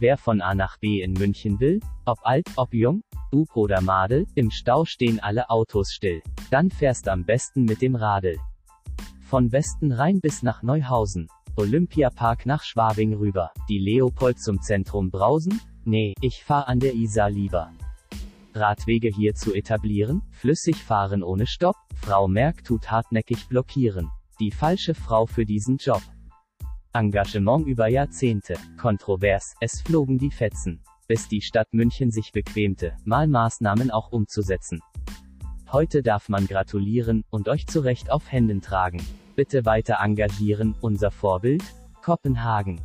Wer von A nach B in München will, ob alt, ob jung, Bub oder Madel, im Stau stehen alle Autos still. Dann fährst am besten mit dem Radl. Von Westenrhein bis nach Neuhausen. Olympiapark nach Schwabing rüber. Die Leopold zum Zentrum brausen? Nee, ich fahr an der Isar lieber. Radwege hier zu etablieren, flüssig fahren ohne Stopp, Frau Merck tut hartnäckig blockieren. Die falsche Frau für diesen Job. Engagement über Jahrzehnte. Kontrovers, es flogen die Fetzen. Bis die Stadt München sich bequemte, mal Maßnahmen auch umzusetzen. Heute darf man gratulieren und euch zu Recht auf Händen tragen. Bitte weiter engagieren, unser Vorbild? Kopenhagen.